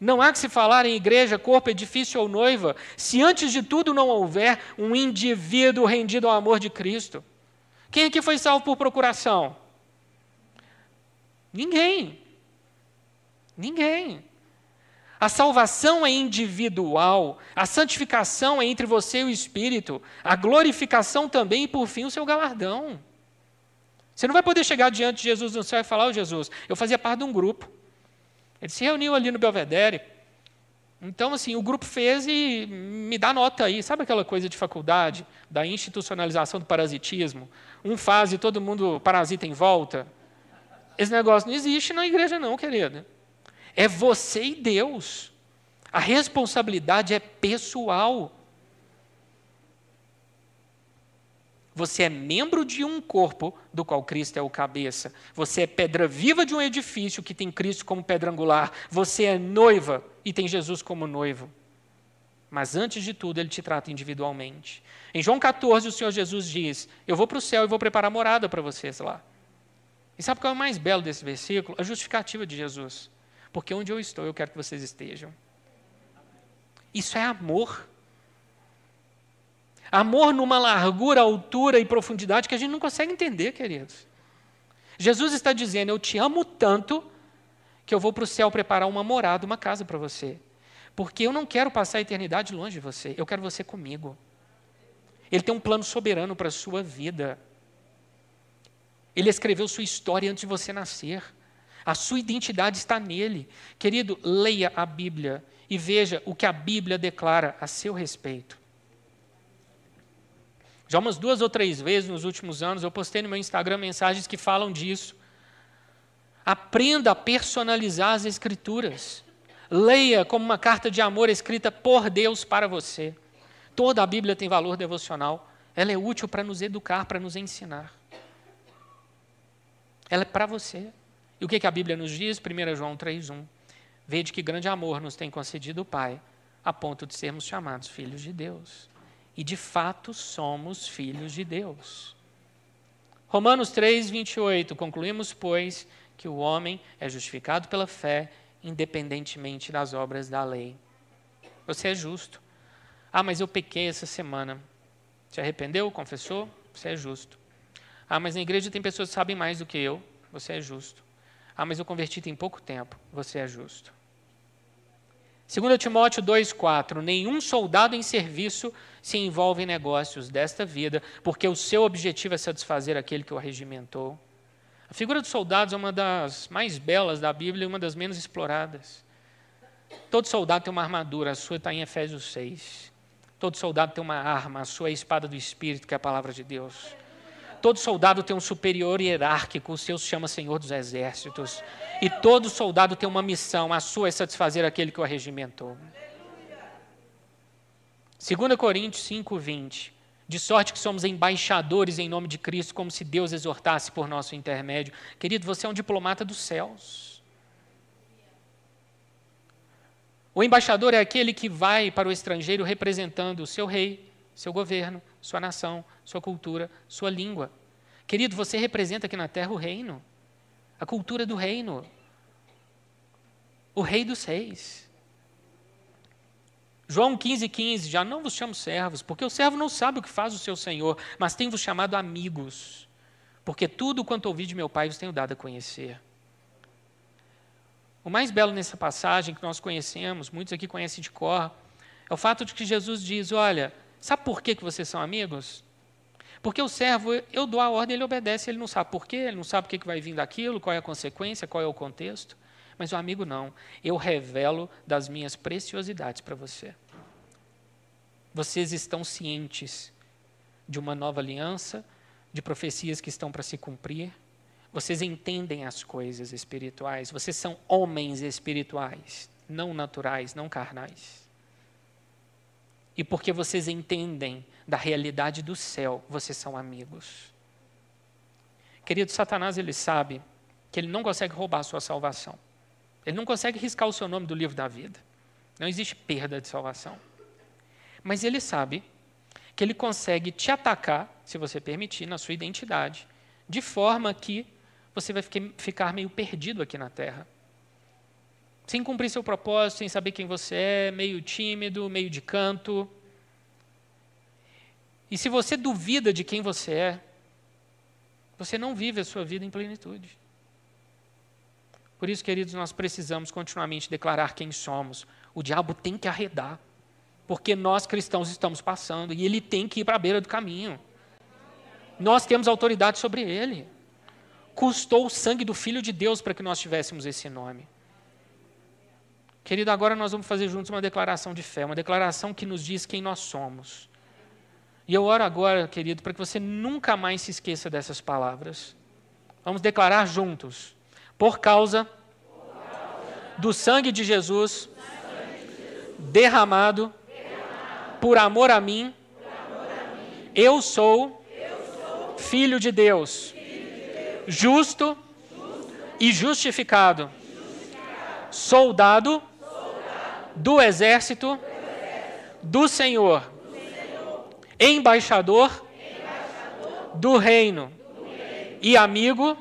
Não há que se falar em igreja, corpo, edifício ou noiva, se antes de tudo não houver um indivíduo rendido ao amor de Cristo. Quem aqui foi salvo por procuração? Ninguém. Ninguém. A salvação é individual, a santificação é entre você e o Espírito, a glorificação também e, por fim, o seu galardão. Você não vai poder chegar diante de Jesus no céu e falar: oh, Jesus, eu fazia parte de um grupo. Ele se reuniu ali no Belvedere. Então, assim, o grupo fez e me dá nota aí. Sabe aquela coisa de faculdade, da institucionalização do parasitismo? Um faz e todo mundo parasita em volta? Esse negócio não existe na igreja, não, querida. É você e Deus. A responsabilidade é pessoal. Você é membro de um corpo do qual Cristo é o cabeça. Você é pedra viva de um edifício que tem Cristo como pedra angular. Você é noiva e tem Jesus como noivo. Mas antes de tudo, ele te trata individualmente. Em João 14, o Senhor Jesus diz: Eu vou para o céu e vou preparar morada para vocês lá. E sabe qual é o mais belo desse versículo? A justificativa de Jesus. Porque onde eu estou, eu quero que vocês estejam. Isso é amor. Amor numa largura, altura e profundidade que a gente não consegue entender, queridos. Jesus está dizendo: Eu te amo tanto que eu vou para o céu preparar uma morada, uma casa para você. Porque eu não quero passar a eternidade longe de você, eu quero você comigo. Ele tem um plano soberano para a sua vida. Ele escreveu sua história antes de você nascer. A sua identidade está nele. Querido, leia a Bíblia e veja o que a Bíblia declara a seu respeito. Já umas duas ou três vezes nos últimos anos eu postei no meu Instagram mensagens que falam disso. Aprenda a personalizar as Escrituras. Leia como uma carta de amor escrita por Deus para você. Toda a Bíblia tem valor devocional. Ela é útil para nos educar, para nos ensinar. Ela é para você. E o que, que a Bíblia nos diz? 1 João 3,1. Vede que grande amor nos tem concedido o Pai, a ponto de sermos chamados filhos de Deus. E de fato somos filhos de Deus. Romanos 3, 28. Concluímos, pois, que o homem é justificado pela fé, independentemente das obras da lei. Você é justo. Ah, mas eu pequei essa semana. Se arrependeu? Confessou? Você é justo. Ah, mas na igreja tem pessoas que sabem mais do que eu. Você é justo. Ah, mas eu converti tem pouco tempo. Você é justo. 2 Timóteo 2,4: Nenhum soldado em serviço se envolve em negócios desta vida, porque o seu objetivo é satisfazer aquele que o regimentou. A figura dos soldados é uma das mais belas da Bíblia e uma das menos exploradas. Todo soldado tem uma armadura, a sua está em Efésios 6. Todo soldado tem uma arma, a sua é a espada do Espírito, que é a palavra de Deus. Todo soldado tem um superior hierárquico, o seu se chama Senhor dos Exércitos. E todo soldado tem uma missão, a sua é satisfazer aquele que o arregimentou. 2 Coríntios 5, 20. De sorte que somos embaixadores em nome de Cristo, como se Deus exortasse por nosso intermédio. Querido, você é um diplomata dos céus. O embaixador é aquele que vai para o estrangeiro representando o seu rei, seu governo, sua nação, sua cultura, sua língua. Querido, você representa aqui na terra o reino, a cultura do reino, o rei dos reis. João 15, 15, já não vos chamo servos, porque o servo não sabe o que faz o seu senhor, mas tem-vos chamado amigos, porque tudo quanto ouvi de meu Pai vos tenho dado a conhecer. O mais belo nessa passagem que nós conhecemos, muitos aqui conhecem de cor, é o fato de que Jesus diz: Olha, Sabe por que, que vocês são amigos? Porque o servo, eu dou a ordem, ele obedece, ele não sabe por quê, ele não sabe o que, que vai vir daquilo, qual é a consequência, qual é o contexto. Mas o amigo não. Eu revelo das minhas preciosidades para você. Vocês estão cientes de uma nova aliança, de profecias que estão para se cumprir. Vocês entendem as coisas espirituais. Vocês são homens espirituais, não naturais, não carnais e porque vocês entendem da realidade do céu, vocês são amigos. Querido, Satanás, ele sabe que ele não consegue roubar a sua salvação. Ele não consegue riscar o seu nome do livro da vida. Não existe perda de salvação. Mas ele sabe que ele consegue te atacar, se você permitir, na sua identidade, de forma que você vai ficar meio perdido aqui na terra. Sem cumprir seu propósito, sem saber quem você é, meio tímido, meio de canto. E se você duvida de quem você é, você não vive a sua vida em plenitude. Por isso, queridos, nós precisamos continuamente declarar quem somos. O diabo tem que arredar, porque nós cristãos estamos passando e ele tem que ir para a beira do caminho. Nós temos autoridade sobre ele. Custou o sangue do Filho de Deus para que nós tivéssemos esse nome. Querido, agora nós vamos fazer juntos uma declaração de fé, uma declaração que nos diz quem nós somos. E eu oro agora, querido, para que você nunca mais se esqueça dessas palavras. Vamos declarar juntos. Por causa do sangue de Jesus derramado por amor a mim, eu sou filho de Deus, justo e justificado, soldado do exército do Senhor embaixador, do, reino, e amigo,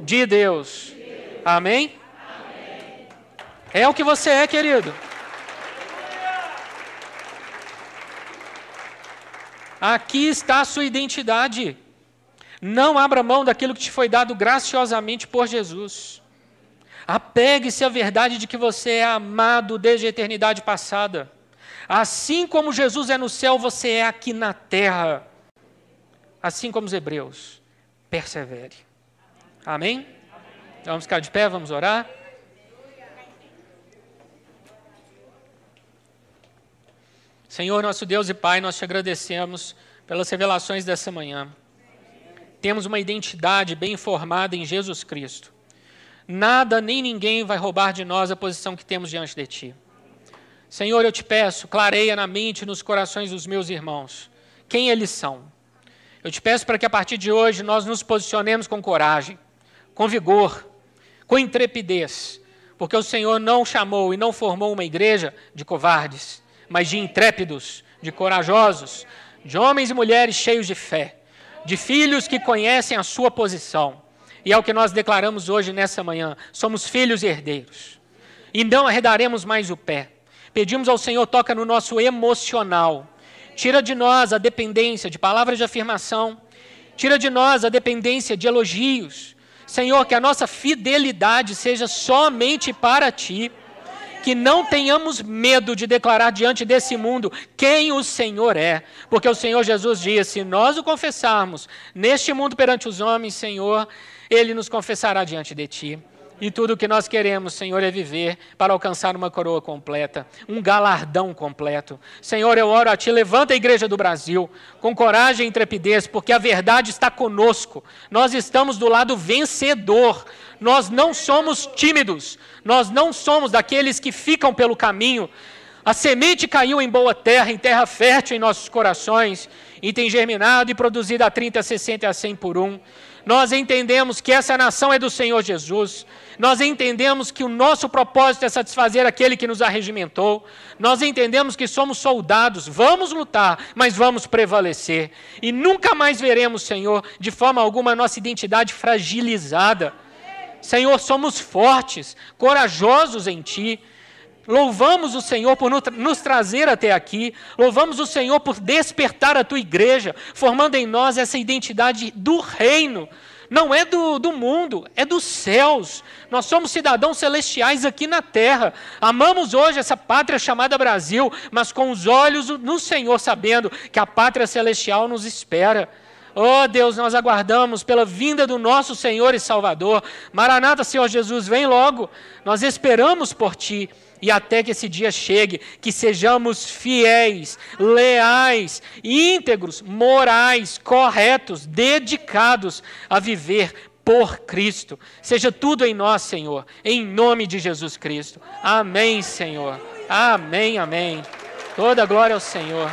de Deus. Amém? É o que você é, querido. Aqui está a sua identidade. Não abra mão daquilo que te foi dado graciosamente por Jesus. Apegue-se à verdade de que você é amado desde a eternidade passada. Assim como Jesus é no céu, você é aqui na terra. Assim como os hebreus. Persevere. Amém? Vamos ficar de pé, vamos orar. Senhor, nosso Deus e Pai, nós te agradecemos pelas revelações dessa manhã. Temos uma identidade bem formada em Jesus Cristo. Nada nem ninguém vai roubar de nós a posição que temos diante de Ti. Senhor, eu te peço, clareia na mente e nos corações dos meus irmãos quem eles são. Eu te peço para que a partir de hoje nós nos posicionemos com coragem, com vigor, com intrepidez, porque o Senhor não chamou e não formou uma igreja de covardes, mas de intrépidos, de corajosos, de homens e mulheres cheios de fé, de filhos que conhecem a sua posição. E é o que nós declaramos hoje nessa manhã: somos filhos herdeiros. E não arredaremos mais o pé Pedimos ao Senhor, toca no nosso emocional. Tira de nós a dependência de palavras de afirmação. Tira de nós a dependência de elogios. Senhor, que a nossa fidelidade seja somente para Ti. Que não tenhamos medo de declarar diante desse mundo quem o Senhor é. Porque o Senhor Jesus diz: se nós o confessarmos neste mundo perante os homens, Senhor, Ele nos confessará diante de Ti. E tudo o que nós queremos, Senhor, é viver para alcançar uma coroa completa, um galardão completo. Senhor, eu oro a Ti, levanta a igreja do Brasil com coragem e intrepidez, porque a verdade está conosco. Nós estamos do lado vencedor. Nós não somos tímidos. Nós não somos daqueles que ficam pelo caminho. A semente caiu em boa terra, em terra fértil em nossos corações, e tem germinado e produzido a 30, a 60 e a 100 por um. Nós entendemos que essa nação é do Senhor Jesus. Nós entendemos que o nosso propósito é satisfazer aquele que nos arregimentou. Nós entendemos que somos soldados, vamos lutar, mas vamos prevalecer. E nunca mais veremos, Senhor, de forma alguma, a nossa identidade fragilizada. Senhor, somos fortes, corajosos em Ti. Louvamos o Senhor por nos trazer até aqui. Louvamos o Senhor por despertar a tua igreja, formando em nós essa identidade do reino. Não é do, do mundo, é dos céus. Nós somos cidadãos celestiais aqui na terra. Amamos hoje essa pátria chamada Brasil, mas com os olhos no Senhor, sabendo que a pátria celestial nos espera. Oh Deus, nós aguardamos pela vinda do nosso Senhor e Salvador. Maranata, Senhor Jesus, vem logo. Nós esperamos por Ti e até que esse dia chegue, que sejamos fiéis, leais, íntegros, morais, corretos, dedicados a viver por Cristo. Seja tudo em nós, Senhor, em nome de Jesus Cristo. Amém, Senhor. Amém, amém. Toda glória ao Senhor.